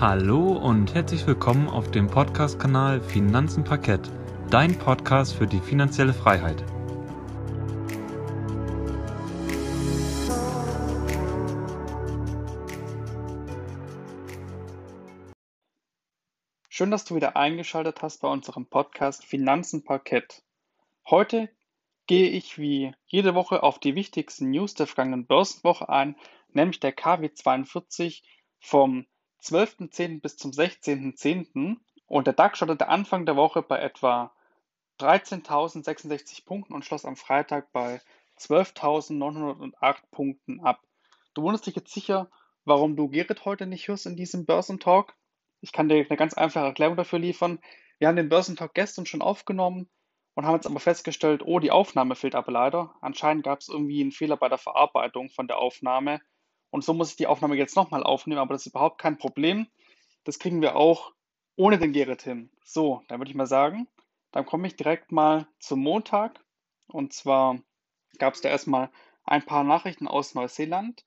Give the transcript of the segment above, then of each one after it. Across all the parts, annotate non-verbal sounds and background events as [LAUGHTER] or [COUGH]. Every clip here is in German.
Hallo und herzlich willkommen auf dem Podcast-Kanal Finanzen Parkett, dein Podcast für die finanzielle Freiheit. Schön, dass du wieder eingeschaltet hast bei unserem Podcast Finanzen Parkett. Heute gehe ich wie jede Woche auf die wichtigsten News der vergangenen Börsenwoche ein, nämlich der KW42 vom 12.10. bis zum 16.10. und der DAX startete Anfang der Woche bei etwa 13.066 Punkten und schloss am Freitag bei 12.908 Punkten ab. Du wunderst dich jetzt sicher, warum du Gerrit heute nicht hörst in diesem Börsentalk? Ich kann dir eine ganz einfache Erklärung dafür liefern. Wir haben den Börsentalk gestern schon aufgenommen und haben jetzt aber festgestellt, oh, die Aufnahme fehlt aber leider. Anscheinend gab es irgendwie einen Fehler bei der Verarbeitung von der Aufnahme und so muss ich die Aufnahme jetzt nochmal aufnehmen, aber das ist überhaupt kein Problem. Das kriegen wir auch ohne den Gerrit hin. So, dann würde ich mal sagen, dann komme ich direkt mal zum Montag. Und zwar gab es da erstmal ein paar Nachrichten aus Neuseeland.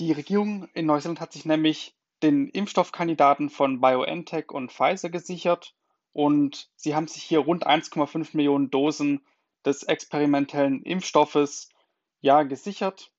Die Regierung in Neuseeland hat sich nämlich den Impfstoffkandidaten von BioNTech und Pfizer gesichert und sie haben sich hier rund 1,5 Millionen Dosen des experimentellen Impfstoffes ja gesichert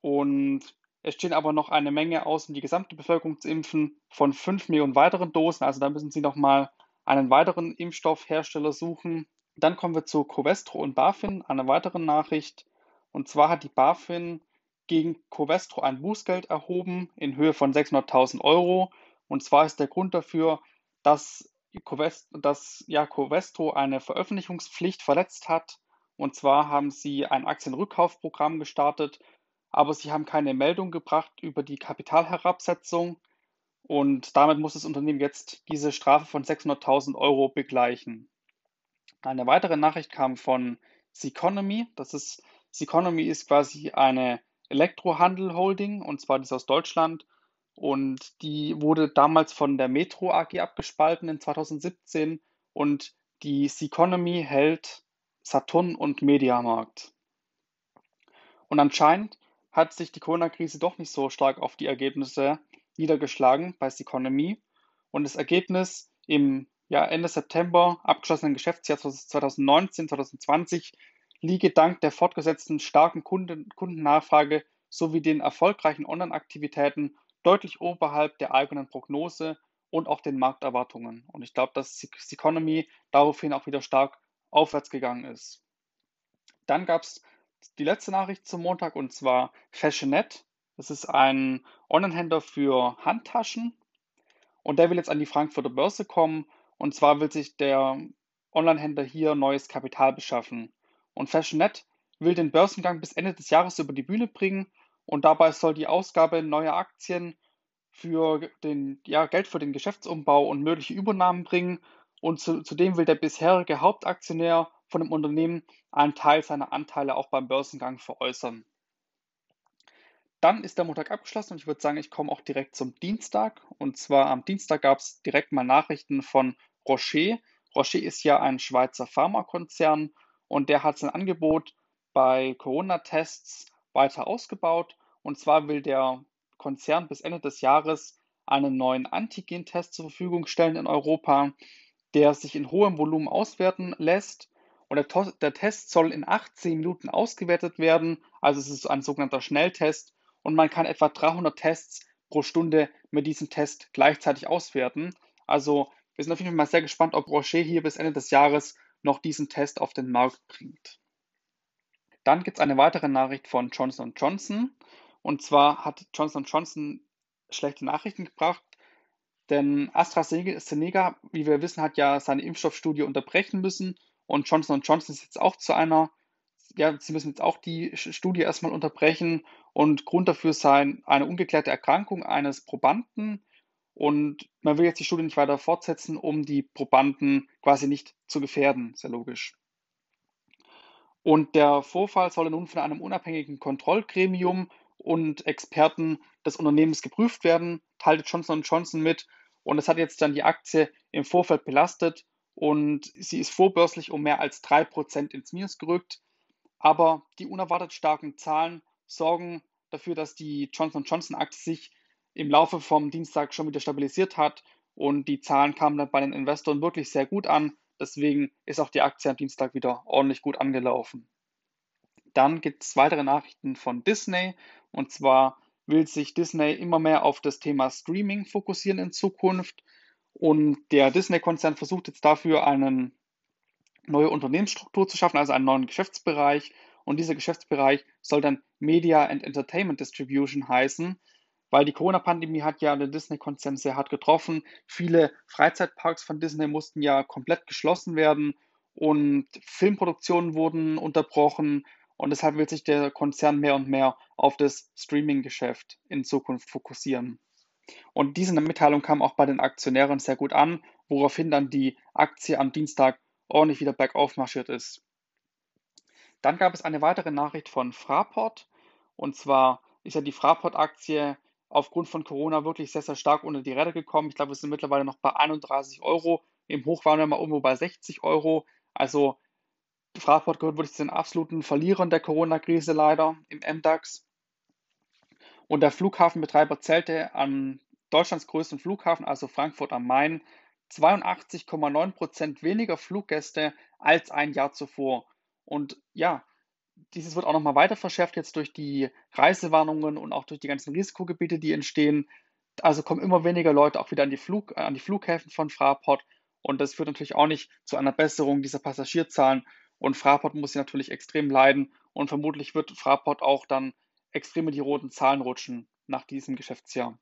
und es stehen aber noch eine Menge aus, um die gesamte Bevölkerung zu impfen, von 5 Millionen weiteren Dosen. Also da müssen Sie nochmal einen weiteren Impfstoffhersteller suchen. Dann kommen wir zu Covestro und BaFin, eine weitere Nachricht. Und zwar hat die BaFin gegen Covestro ein Bußgeld erhoben in Höhe von 600.000 Euro. Und zwar ist der Grund dafür, dass, Covestro, dass ja, Covestro eine Veröffentlichungspflicht verletzt hat. Und zwar haben sie ein Aktienrückkaufprogramm gestartet aber sie haben keine Meldung gebracht über die Kapitalherabsetzung und damit muss das Unternehmen jetzt diese Strafe von 600.000 Euro begleichen. Eine weitere Nachricht kam von Seconomy. Das ist, Seconomy ist quasi eine Elektrohandel-Holding und zwar die ist aus Deutschland und die wurde damals von der Metro AG abgespalten in 2017 und die Seconomy hält Saturn und Mediamarkt. Und anscheinend hat sich die Corona-Krise doch nicht so stark auf die Ergebnisse niedergeschlagen bei Economy. Und das Ergebnis im ja, Ende September abgeschlossenen Geschäftsjahr 2019, 2020 liege dank der fortgesetzten starken Kunden, Kundennachfrage sowie den erfolgreichen Online-Aktivitäten deutlich oberhalb der eigenen Prognose und auch den Markterwartungen. Und ich glaube, dass Economy daraufhin auch wieder stark aufwärts gegangen ist. Dann gab es die letzte Nachricht zum Montag und zwar Fashionet. Das ist ein Online-Händler für Handtaschen und der will jetzt an die Frankfurter Börse kommen und zwar will sich der Online-Händler hier neues Kapital beschaffen. Und Fashionet will den Börsengang bis Ende des Jahres über die Bühne bringen und dabei soll die Ausgabe neuer Aktien für den, ja, Geld für den Geschäftsumbau und mögliche Übernahmen bringen. Und zu, zudem will der bisherige Hauptaktionär von dem Unternehmen einen Teil seiner Anteile auch beim Börsengang veräußern. Dann ist der Montag abgeschlossen und ich würde sagen, ich komme auch direkt zum Dienstag. Und zwar am Dienstag gab es direkt mal Nachrichten von Rocher. Rocher ist ja ein Schweizer Pharmakonzern und der hat sein Angebot bei Corona-Tests weiter ausgebaut. Und zwar will der Konzern bis Ende des Jahres einen neuen Antigen-Test zur Verfügung stellen in Europa, der sich in hohem Volumen auswerten lässt und der, der, Test soll in 18 Minuten ausgewertet werden. Also es ist ein sogenannter Schnelltest und man kann etwa 300 Tests pro Stunde mit diesem Test gleichzeitig auswerten. Also wir sind auf jeden Fall mal sehr gespannt, ob Rocher hier bis Ende des Jahres noch diesen Test auf den Markt bringt. Dann gibt es eine weitere Nachricht von Johnson Johnson. Und zwar hat Johnson Johnson schlechte Nachrichten gebracht, denn AstraZeneca, wie wir wissen, hat ja seine Impfstoffstudie unterbrechen müssen und Johnson Johnson ist jetzt auch zu einer, ja, sie müssen jetzt auch die Studie erstmal unterbrechen und Grund dafür sein eine ungeklärte Erkrankung eines Probanden. Und man will jetzt die Studie nicht weiter fortsetzen, um die Probanden quasi nicht zu gefährden, sehr logisch. Und der Vorfall soll nun von einem unabhängigen Kontrollgremium und Experten des Unternehmens geprüft werden, teilte Johnson Johnson mit. Und es hat jetzt dann die Aktie im Vorfeld belastet und sie ist vorbörslich um mehr als 3% ins Minus gerückt. Aber die unerwartet starken Zahlen sorgen dafür, dass die Johnson Johnson-Aktie sich im Laufe vom Dienstag schon wieder stabilisiert hat und die Zahlen kamen dann bei den Investoren wirklich sehr gut an. Deswegen ist auch die Aktie am Dienstag wieder ordentlich gut angelaufen. Dann gibt es weitere Nachrichten von Disney und zwar will sich Disney immer mehr auf das Thema Streaming fokussieren in Zukunft und der Disney-Konzern versucht jetzt dafür eine neue Unternehmensstruktur zu schaffen, also einen neuen Geschäftsbereich und dieser Geschäftsbereich soll dann Media and Entertainment Distribution heißen weil die Corona-Pandemie hat ja den Disney-Konzern sehr hart getroffen. Viele Freizeitparks von Disney mussten ja komplett geschlossen werden und Filmproduktionen wurden unterbrochen und deshalb will sich der Konzern mehr und mehr auf das Streaming-Geschäft in Zukunft fokussieren. Und diese Mitteilung kam auch bei den Aktionären sehr gut an, woraufhin dann die Aktie am Dienstag ordentlich wieder bergauf marschiert ist. Dann gab es eine weitere Nachricht von Fraport. Und zwar ist ja die Fraport-Aktie aufgrund von Corona wirklich sehr, sehr stark unter die Räder gekommen. Ich glaube, wir sind mittlerweile noch bei 31 Euro. Im Hoch waren wir mal irgendwo bei 60 Euro. Also Fraport gehört wirklich zu den absoluten Verlierern der Corona-Krise leider im MDAX. Und der Flughafenbetreiber zählte an Deutschlands größten Flughafen, also Frankfurt am Main, 82,9 Prozent weniger Fluggäste als ein Jahr zuvor. Und ja, dieses wird auch nochmal weiter verschärft jetzt durch die Reisewarnungen und auch durch die ganzen Risikogebiete, die entstehen. Also kommen immer weniger Leute auch wieder an die, Flug, an die Flughäfen von Fraport und das führt natürlich auch nicht zu einer Besserung dieser Passagierzahlen und Fraport muss hier natürlich extrem leiden und vermutlich wird Fraport auch dann extrem in die roten Zahlen rutschen nach diesem Geschäftsjahr.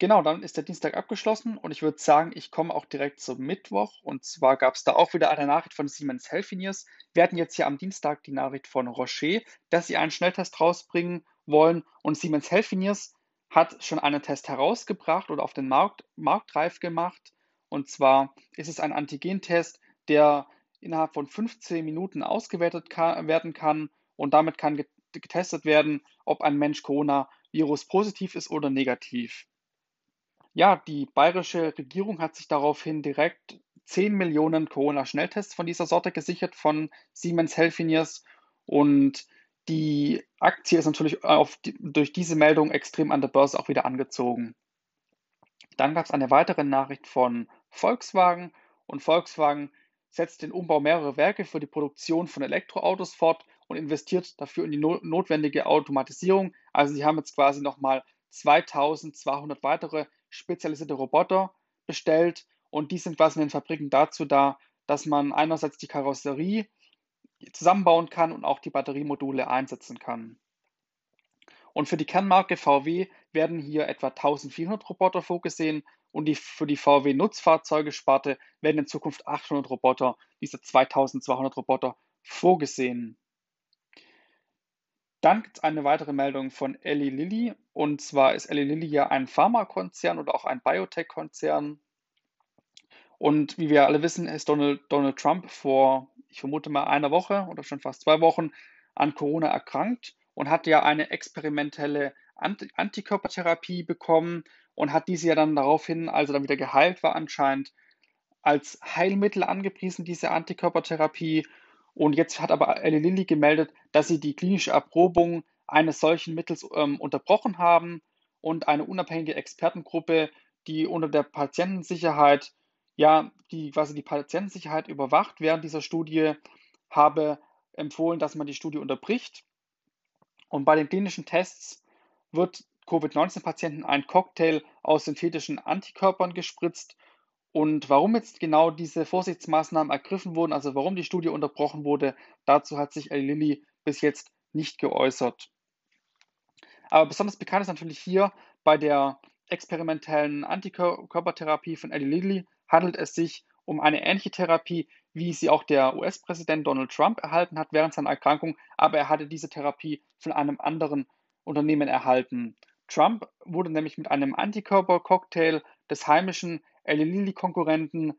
Genau, dann ist der Dienstag abgeschlossen und ich würde sagen, ich komme auch direkt zum Mittwoch. Und zwar gab es da auch wieder eine Nachricht von Siemens Healthineers. Wir hatten jetzt hier am Dienstag die Nachricht von Rocher, dass sie einen Schnelltest rausbringen wollen. Und Siemens Healthineers hat schon einen Test herausgebracht oder auf den Markt, marktreif gemacht. Und zwar ist es ein Antigentest, der innerhalb von 15 Minuten ausgewertet kann, werden kann. Und damit kann getestet werden, ob ein Mensch Corona-Virus positiv ist oder negativ. Ja, die bayerische Regierung hat sich daraufhin direkt 10 Millionen Corona-Schnelltests von dieser Sorte gesichert von Siemens Healthineers und die Aktie ist natürlich die, durch diese Meldung extrem an der Börse auch wieder angezogen. Dann gab es eine weitere Nachricht von Volkswagen und Volkswagen setzt den Umbau mehrerer Werke für die Produktion von Elektroautos fort und investiert dafür in die no notwendige Automatisierung. Also sie haben jetzt quasi nochmal 2200 weitere spezialisierte Roboter bestellt und die sind quasi in den Fabriken dazu da, dass man einerseits die Karosserie zusammenbauen kann und auch die Batteriemodule einsetzen kann. Und für die Kernmarke VW werden hier etwa 1400 Roboter vorgesehen und die, für die VW Nutzfahrzeuge-Sparte werden in Zukunft 800 Roboter, diese 2200 Roboter vorgesehen. Dann gibt es eine weitere Meldung von Eli Lilly. Und zwar ist Eli Lilly ja ein Pharmakonzern oder auch ein Biotech-Konzern. Und wie wir alle wissen, ist Donald, Donald Trump vor, ich vermute mal, einer Woche oder schon fast zwei Wochen an Corona erkrankt und hat ja eine experimentelle Antikörpertherapie bekommen und hat diese ja dann daraufhin, als er dann wieder geheilt war anscheinend, als Heilmittel angepriesen, diese Antikörpertherapie. Und jetzt hat aber Eli Lilly gemeldet, dass sie die klinische Erprobung eines solchen Mittels ähm, unterbrochen haben und eine unabhängige Expertengruppe, die unter der Patientensicherheit, ja, die quasi die Patientensicherheit überwacht während dieser Studie, habe empfohlen, dass man die Studie unterbricht. Und bei den klinischen Tests wird Covid-19-Patienten ein Cocktail aus synthetischen Antikörpern gespritzt und warum jetzt genau diese Vorsichtsmaßnahmen ergriffen wurden, also warum die Studie unterbrochen wurde, dazu hat sich Eli Lilly bis jetzt nicht geäußert. Aber besonders bekannt ist natürlich hier bei der experimentellen Antikörpertherapie von Eli Lilly handelt es sich um eine ähnliche Therapie, wie sie auch der US-Präsident Donald Trump erhalten hat während seiner Erkrankung, aber er hatte diese Therapie von einem anderen Unternehmen erhalten. Trump wurde nämlich mit einem Antikörpercocktail des heimischen Eli Lilly-Konkurrenten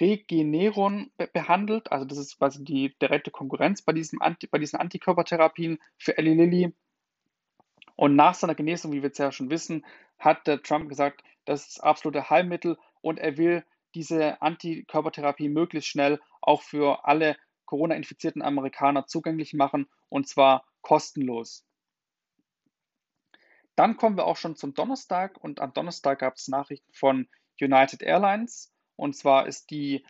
Regeneron be behandelt. Also das ist quasi die direkte Konkurrenz bei, diesem Anti bei diesen Antikörpertherapien für Eli Lilly. Und nach seiner Genesung, wie wir jetzt ja schon wissen, hat der Trump gesagt, das ist absolute Heilmittel und er will diese Antikörpertherapie möglichst schnell auch für alle Corona-infizierten Amerikaner zugänglich machen und zwar kostenlos. Dann kommen wir auch schon zum Donnerstag und am Donnerstag gab es Nachrichten von United Airlines. Und zwar ist die,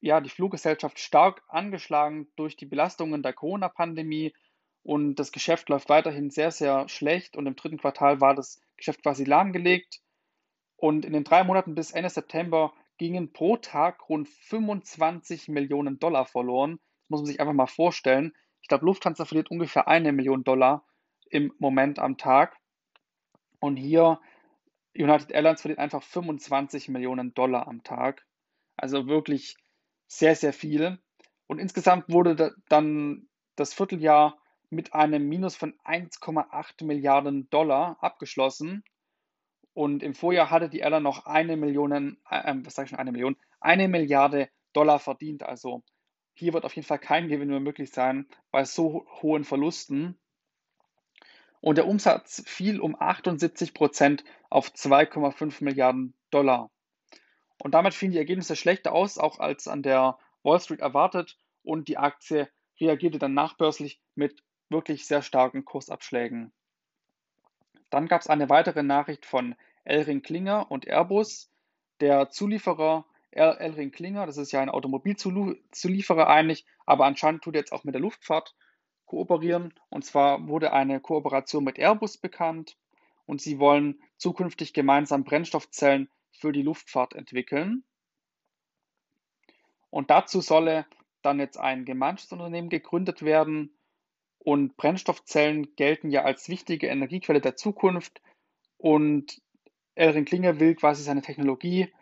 ja, die Fluggesellschaft stark angeschlagen durch die Belastungen der Corona-Pandemie und das Geschäft läuft weiterhin sehr, sehr schlecht und im dritten Quartal war das Geschäft quasi lahmgelegt. Und in den drei Monaten bis Ende September gingen pro Tag rund 25 Millionen Dollar verloren. Das muss man sich einfach mal vorstellen. Ich glaube, Lufthansa verliert ungefähr eine Million Dollar im Moment am Tag. Und hier United Airlines verliert einfach 25 Millionen Dollar am Tag. Also wirklich sehr, sehr viel. Und insgesamt wurde dann das Vierteljahr mit einem Minus von 1,8 Milliarden Dollar abgeschlossen. Und im Vorjahr hatte die Airline noch eine Million, äh, was sage ich schon, eine Million, eine Milliarde Dollar verdient. Also hier wird auf jeden Fall kein Gewinn mehr möglich sein bei so hohen Verlusten. Und der Umsatz fiel um 78 Prozent auf 2,5 Milliarden Dollar. Und damit fielen die Ergebnisse schlechter aus, auch als an der Wall Street erwartet. Und die Aktie reagierte dann nachbörslich mit wirklich sehr starken Kursabschlägen. Dann gab es eine weitere Nachricht von Elring Klinger und Airbus. Der Zulieferer Elring Klinger, das ist ja ein Automobilzulieferer eigentlich, aber anscheinend tut er jetzt auch mit der Luftfahrt kooperieren. Und zwar wurde eine Kooperation mit Airbus bekannt und sie wollen zukünftig gemeinsam Brennstoffzellen für die Luftfahrt entwickeln. Und dazu solle dann jetzt ein Gemeinschaftsunternehmen gegründet werden. Und Brennstoffzellen gelten ja als wichtige Energiequelle der Zukunft. Und Elring Klinger will quasi seine Technologie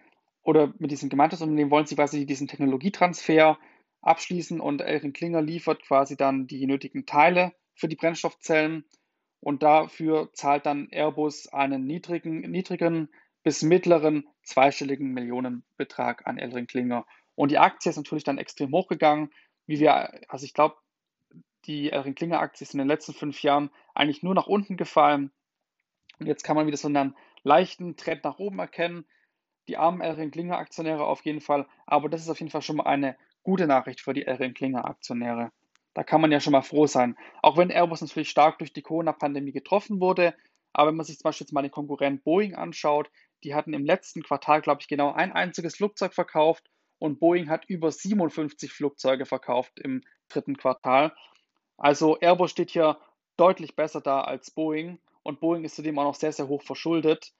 oder mit diesem Gemeinschaftsunternehmen wollen sie quasi diesen Technologietransfer abschließen und Elring Klinger liefert quasi dann die nötigen Teile für die Brennstoffzellen und dafür zahlt dann Airbus einen niedrigen, niedrigen bis mittleren zweistelligen Millionenbetrag an Elring Klinger. Und die Aktie ist natürlich dann extrem hochgegangen, wie wir, also ich glaube, die Elring Klinger Aktie ist in den letzten fünf Jahren eigentlich nur nach unten gefallen. Und jetzt kann man wieder so einen leichten Trend nach oben erkennen. Die armen Elring Klinger Aktionäre auf jeden Fall, aber das ist auf jeden Fall schon mal eine gute Nachricht für die Elring Klinger Aktionäre. Da kann man ja schon mal froh sein. Auch wenn Airbus natürlich stark durch die Corona-Pandemie getroffen wurde, aber wenn man sich zum Beispiel jetzt mal den Konkurrent Boeing anschaut, die hatten im letzten Quartal, glaube ich, genau ein einziges Flugzeug verkauft und Boeing hat über 57 Flugzeuge verkauft im dritten Quartal. Also Airbus steht hier deutlich besser da als Boeing und Boeing ist zudem auch noch sehr, sehr hoch verschuldet.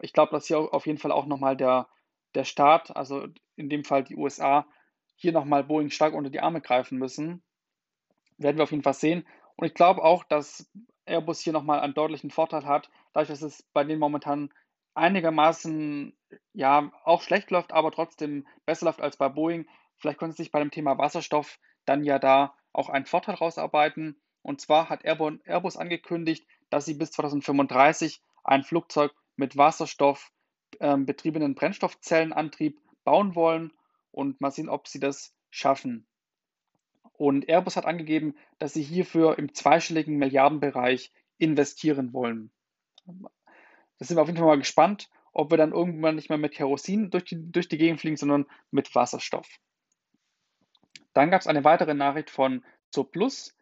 Ich glaube, dass hier auf jeden Fall auch nochmal der, der Staat, also in dem Fall die USA, hier nochmal Boeing stark unter die Arme greifen müssen. Werden wir auf jeden Fall sehen. Und ich glaube auch, dass Airbus hier nochmal einen deutlichen Vorteil hat, dadurch, dass es bei denen momentan einigermaßen ja auch schlecht läuft, aber trotzdem besser läuft als bei Boeing. Vielleicht können sie sich bei dem Thema Wasserstoff dann ja da auch einen Vorteil rausarbeiten. Und zwar hat Airbus angekündigt, dass sie bis 2035 ein Flugzeug mit Wasserstoff äh, betriebenen Brennstoffzellenantrieb bauen wollen und mal sehen, ob sie das schaffen. Und Airbus hat angegeben, dass sie hierfür im zweistelligen Milliardenbereich investieren wollen. Da sind wir auf jeden Fall mal gespannt, ob wir dann irgendwann nicht mehr mit Kerosin durch die, durch die Gegend fliegen, sondern mit Wasserstoff. Dann gab es eine weitere Nachricht von Zooplus.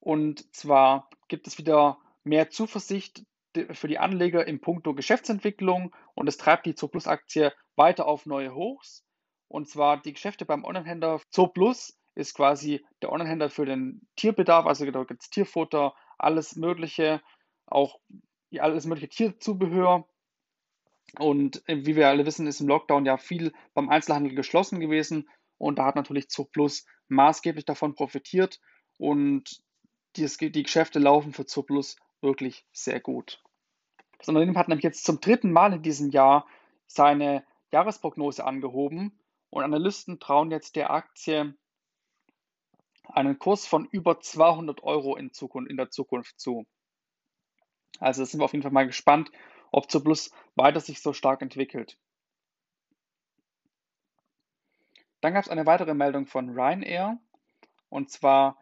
Und zwar gibt es wieder mehr Zuversicht für die Anleger in puncto Geschäftsentwicklung und es treibt die Zooplus-Aktie weiter auf neue Hochs. Und zwar die Geschäfte beim Onlinehändler Zooplus ist quasi der Onlinehändler für den Tierbedarf, also da gibt es Tierfutter, alles Mögliche, auch alles mögliche Tierzubehör. Und äh, wie wir alle wissen, ist im Lockdown ja viel beim Einzelhandel geschlossen gewesen und da hat natürlich Zooplus maßgeblich davon profitiert und die, die Geschäfte laufen für Zooplus wirklich sehr gut. Das Unternehmen hat nämlich jetzt zum dritten Mal in diesem Jahr seine Jahresprognose angehoben und Analysten trauen jetzt der Aktie einen Kurs von über 200 Euro in, Zukunft, in der Zukunft zu. Also sind wir auf jeden Fall mal gespannt, ob Zooplus weiter sich so stark entwickelt. Dann gab es eine weitere Meldung von Ryanair und zwar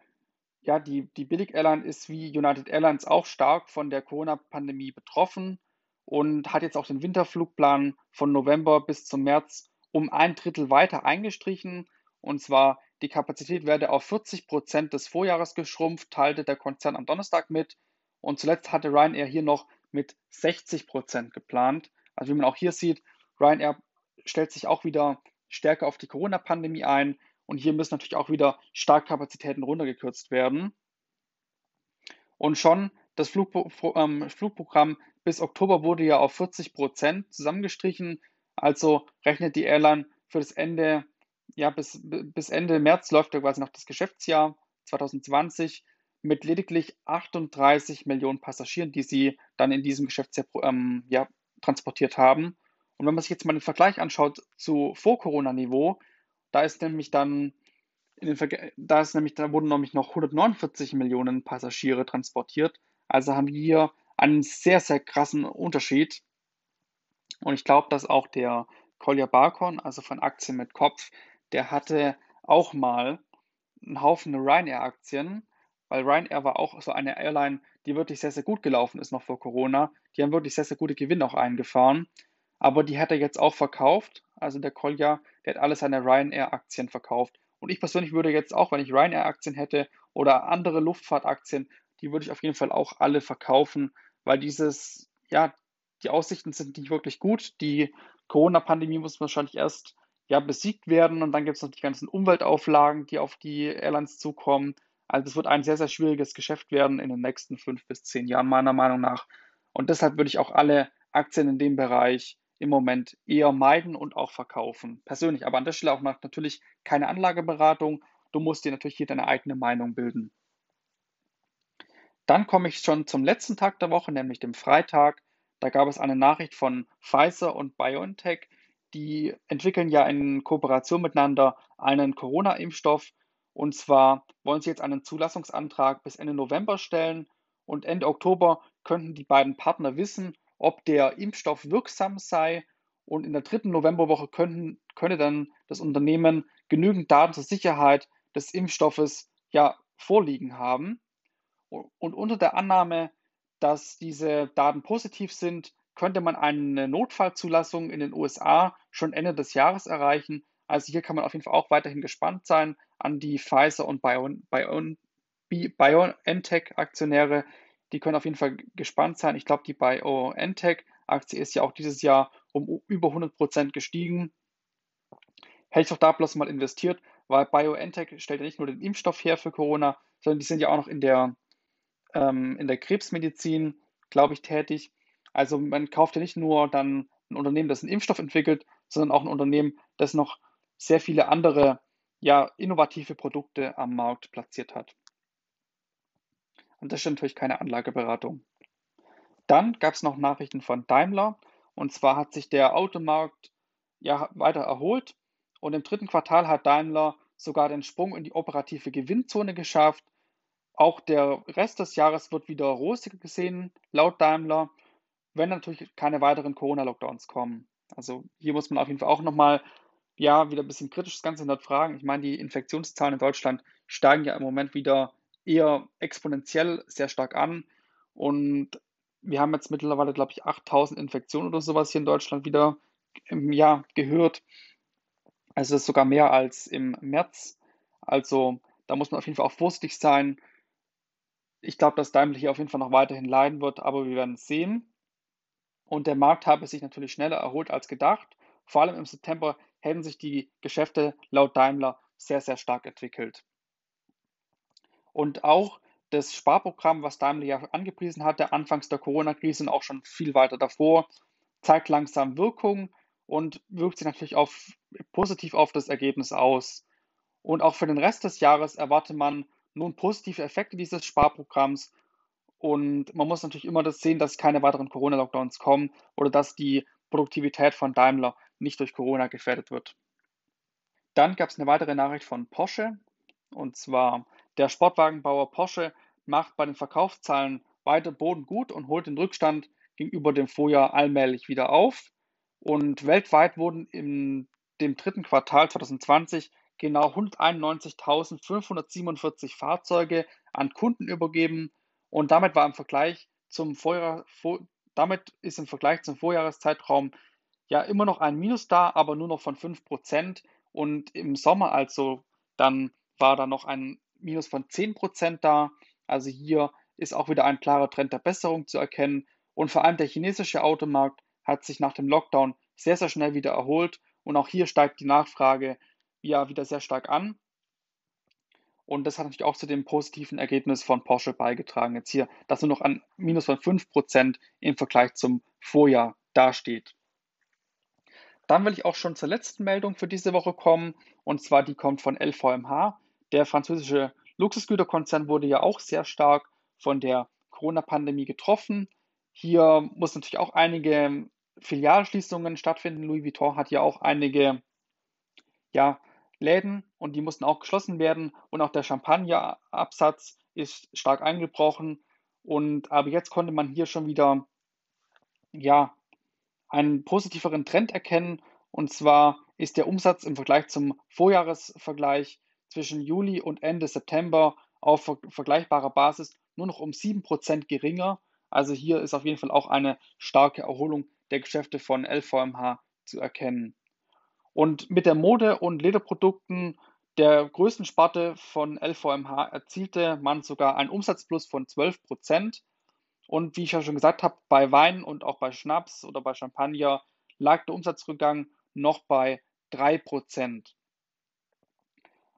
ja, die, die Billig-Airline ist wie United Airlines auch stark von der Corona-Pandemie betroffen und hat jetzt auch den Winterflugplan von November bis zum März um ein Drittel weiter eingestrichen. Und zwar die Kapazität werde auf 40 Prozent des Vorjahres geschrumpft, teilte der Konzern am Donnerstag mit. Und zuletzt hatte Ryanair hier noch mit 60 Prozent geplant. Also wie man auch hier sieht, Ryanair stellt sich auch wieder stärker auf die Corona-Pandemie ein und hier müssen natürlich auch wieder Startkapazitäten runtergekürzt werden. Und schon das Flugpro ähm, Flugprogramm bis Oktober wurde ja auf 40 Prozent zusammengestrichen. Also rechnet die Airline für das Ende, ja, bis, bis Ende März läuft ja quasi noch das Geschäftsjahr 2020 mit lediglich 38 Millionen Passagieren, die sie dann in diesem Geschäftsjahr ähm, ja, transportiert haben. Und wenn man sich jetzt mal den Vergleich anschaut zu Vor-Corona-Niveau, da ist nämlich dann da ist nämlich, da wurden nämlich noch 149 Millionen Passagiere transportiert. Also haben wir hier einen sehr, sehr krassen Unterschied. Und ich glaube, dass auch der Collier Barcon, also von Aktien mit Kopf, der hatte auch mal einen Haufen Ryanair-Aktien, weil Ryanair war auch so eine Airline, die wirklich sehr, sehr gut gelaufen ist noch vor Corona. Die haben wirklich sehr, sehr gute Gewinne auch eingefahren. Aber die hat er jetzt auch verkauft. Also der Collier, der hat alle seine Ryanair-Aktien verkauft. Und ich persönlich würde jetzt auch, wenn ich Ryanair-Aktien hätte oder andere Luftfahrtaktien, die würde ich auf jeden Fall auch alle verkaufen, weil dieses, ja, die Aussichten sind nicht wirklich gut. Die Corona-Pandemie muss wahrscheinlich erst ja, besiegt werden und dann gibt es noch die ganzen Umweltauflagen, die auf die Airlines zukommen. Also es wird ein sehr, sehr schwieriges Geschäft werden in den nächsten fünf bis zehn Jahren, meiner Meinung nach. Und deshalb würde ich auch alle Aktien in dem Bereich im Moment eher meiden und auch verkaufen. Persönlich, aber an der Stelle auch natürlich keine Anlageberatung. Du musst dir natürlich hier deine eigene Meinung bilden. Dann komme ich schon zum letzten Tag der Woche, nämlich dem Freitag. Da gab es eine Nachricht von Pfizer und BioNTech. Die entwickeln ja in Kooperation miteinander einen Corona-Impfstoff. Und zwar wollen sie jetzt einen Zulassungsantrag bis Ende November stellen. Und Ende Oktober könnten die beiden Partner wissen, ob der Impfstoff wirksam sei. Und in der dritten Novemberwoche könnten, könne dann das Unternehmen genügend Daten zur Sicherheit des Impfstoffes ja vorliegen haben. Und unter der Annahme, dass diese Daten positiv sind, könnte man eine Notfallzulassung in den USA schon Ende des Jahres erreichen. Also hier kann man auf jeden Fall auch weiterhin gespannt sein an die Pfizer und BioNTech-Aktionäre. Die können auf jeden Fall gespannt sein. Ich glaube, die BioNTech-Aktie ist ja auch dieses Jahr um über 100 Prozent gestiegen. Hätte ich doch da bloß mal investiert, weil BioNTech stellt ja nicht nur den Impfstoff her für Corona, sondern die sind ja auch noch in der ähm, in der Krebsmedizin, glaube ich, tätig. Also man kauft ja nicht nur dann ein Unternehmen, das einen Impfstoff entwickelt, sondern auch ein Unternehmen, das noch sehr viele andere ja, innovative Produkte am Markt platziert hat. Und das ist natürlich keine Anlageberatung. Dann gab es noch Nachrichten von Daimler. Und zwar hat sich der Automarkt ja weiter erholt. Und im dritten Quartal hat Daimler sogar den Sprung in die operative Gewinnzone geschafft. Auch der Rest des Jahres wird wieder rosiger gesehen, laut Daimler, wenn natürlich keine weiteren Corona-Lockdowns kommen. Also hier muss man auf jeden Fall auch nochmal, ja, wieder ein bisschen kritisch das Ganze hinterfragen. Ich meine, die Infektionszahlen in Deutschland steigen ja im Moment wieder eher exponentiell sehr stark an. Und wir haben jetzt mittlerweile, glaube ich, 8000 Infektionen oder sowas hier in Deutschland wieder im Jahr gehört. Also das ist sogar mehr als im März. Also da muss man auf jeden Fall auch vorsichtig sein. Ich glaube, dass Daimler hier auf jeden Fall noch weiterhin leiden wird, aber wir werden es sehen. Und der Markt habe sich natürlich schneller erholt als gedacht. Vor allem im September hätten sich die Geschäfte laut Daimler sehr, sehr stark entwickelt. Und auch das Sparprogramm, was Daimler ja angepriesen hatte, anfangs der Corona-Krise und auch schon viel weiter davor, zeigt langsam Wirkung und wirkt sich natürlich auf, positiv auf das Ergebnis aus. Und auch für den Rest des Jahres erwartet man nun positive Effekte dieses Sparprogramms. Und man muss natürlich immer das sehen, dass keine weiteren Corona-Lockdowns kommen oder dass die Produktivität von Daimler nicht durch Corona gefährdet wird. Dann gab es eine weitere Nachricht von Porsche. Und zwar der Sportwagenbauer Porsche macht bei den Verkaufszahlen weiter Boden gut und holt den Rückstand gegenüber dem Vorjahr allmählich wieder auf. Und weltweit wurden in dem dritten Quartal 2020 genau 191.547 Fahrzeuge an Kunden übergeben und damit war im Vergleich zum Vorjahr, vor, damit ist im Vergleich zum Vorjahreszeitraum ja immer noch ein Minus da, aber nur noch von 5% und im Sommer also dann war da noch ein Minus von 10% da. Also hier ist auch wieder ein klarer Trend der Besserung zu erkennen Und vor allem der chinesische Automarkt hat sich nach dem Lockdown sehr, sehr schnell wieder erholt. Und auch hier steigt die Nachfrage ja wieder sehr stark an. Und das hat natürlich auch zu dem positiven Ergebnis von Porsche beigetragen. Jetzt hier, dass nur noch ein Minus von 5% im Vergleich zum Vorjahr dasteht. Dann will ich auch schon zur letzten Meldung für diese Woche kommen. Und zwar die kommt von LVMH. Der französische Luxusgüterkonzern wurde ja auch sehr stark von der Corona-Pandemie getroffen. Hier muss natürlich auch einige Filialschließungen stattfinden. Louis Vuitton hat ja auch einige ja, Läden und die mussten auch geschlossen werden. Und auch der Champagnerabsatz ist stark eingebrochen. Und aber jetzt konnte man hier schon wieder ja, einen positiveren Trend erkennen. Und zwar ist der Umsatz im Vergleich zum Vorjahresvergleich zwischen Juli und Ende September auf vergleichbarer Basis nur noch um 7% geringer. Also hier ist auf jeden Fall auch eine starke Erholung der Geschäfte von LVMH zu erkennen. Und mit der Mode- und Lederprodukten der größten Sparte von LVMH erzielte man sogar einen Umsatzplus von 12 Prozent. Und wie ich ja schon gesagt habe, bei Wein und auch bei Schnaps oder bei Champagner lag der Umsatzrückgang noch bei 3 Prozent.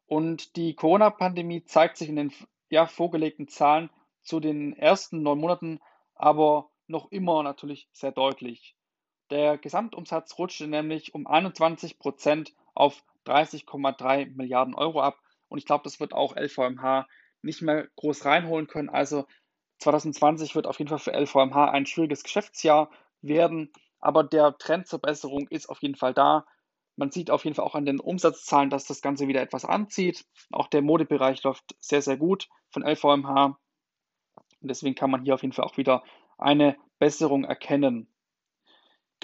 Und die Corona-Pandemie zeigt sich in den ja, vorgelegten Zahlen zu den ersten neun Monaten aber noch immer natürlich sehr deutlich. Der Gesamtumsatz rutschte nämlich um 21 Prozent auf 30,3 Milliarden Euro ab. Und ich glaube, das wird auch LVMH nicht mehr groß reinholen können. Also 2020 wird auf jeden Fall für LVMH ein schwieriges Geschäftsjahr werden. Aber der Trend zur Besserung ist auf jeden Fall da. Man sieht auf jeden Fall auch an den Umsatzzahlen, dass das Ganze wieder etwas anzieht. Auch der Modebereich läuft sehr, sehr gut von LVMH. Und deswegen kann man hier auf jeden Fall auch wieder eine Besserung erkennen.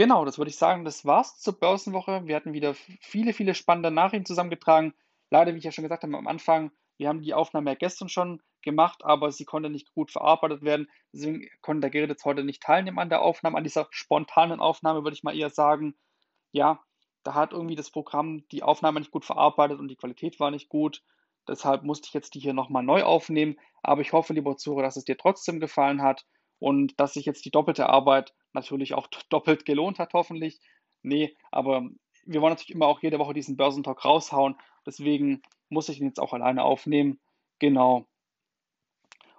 Genau, das würde ich sagen, das war's zur Börsenwoche. Wir hatten wieder viele, viele spannende Nachrichten zusammengetragen. Leider, wie ich ja schon gesagt habe am Anfang, wir haben die Aufnahme ja gestern schon gemacht, aber sie konnte nicht gut verarbeitet werden. Deswegen konnte der Gerrit jetzt heute nicht teilnehmen an der Aufnahme, an dieser spontanen Aufnahme, würde ich mal eher sagen. Ja, da hat irgendwie das Programm die Aufnahme nicht gut verarbeitet und die Qualität war nicht gut. Deshalb musste ich jetzt die hier nochmal neu aufnehmen. Aber ich hoffe, lieber Zuhörer, dass es dir trotzdem gefallen hat und dass sich jetzt die doppelte Arbeit natürlich auch [LAUGHS] doppelt gelohnt hat, hoffentlich. Nee, aber wir wollen natürlich immer auch jede Woche diesen Börsentalk raushauen. Deswegen muss ich ihn jetzt auch alleine aufnehmen. Genau.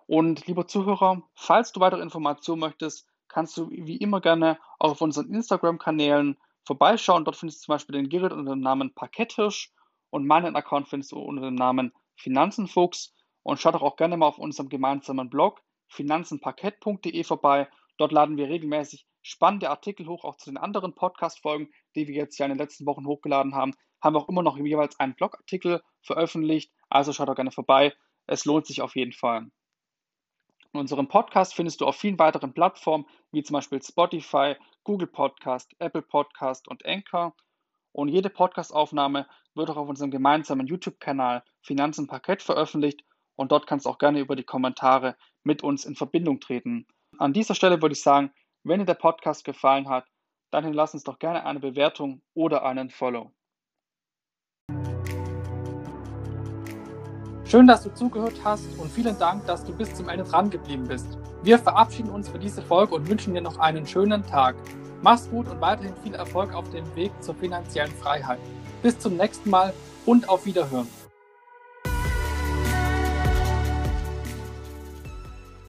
Und lieber Zuhörer, falls du weitere Informationen möchtest, kannst du wie immer gerne auch auf unseren Instagram-Kanälen vorbeischauen. Dort findest du zum Beispiel den Gerrit unter dem Namen Parketthirsch und meinen Account findest du unter dem Namen Finanzenfuchs. Und schau doch auch gerne mal auf unserem gemeinsamen Blog finanzenparkett.de vorbei. Dort laden wir regelmäßig spannende Artikel hoch, auch zu den anderen Podcast-Folgen, die wir jetzt ja in den letzten Wochen hochgeladen haben. Haben wir auch immer noch jeweils einen Blogartikel veröffentlicht. Also schaut doch gerne vorbei. Es lohnt sich auf jeden Fall. Unseren Podcast findest du auf vielen weiteren Plattformen, wie zum Beispiel Spotify, Google Podcast, Apple Podcast und Anchor. Und jede Podcastaufnahme wird auch auf unserem gemeinsamen YouTube-Kanal Finanzen Parkett veröffentlicht und dort kannst du auch gerne über die Kommentare mit uns in Verbindung treten. An dieser Stelle würde ich sagen, wenn dir der Podcast gefallen hat, dann hinterlass uns doch gerne eine Bewertung oder einen Follow. Schön, dass du zugehört hast und vielen Dank, dass du bis zum Ende dran geblieben bist. Wir verabschieden uns für diese Folge und wünschen dir noch einen schönen Tag. Mach's gut und weiterhin viel Erfolg auf dem Weg zur finanziellen Freiheit. Bis zum nächsten Mal und auf Wiederhören.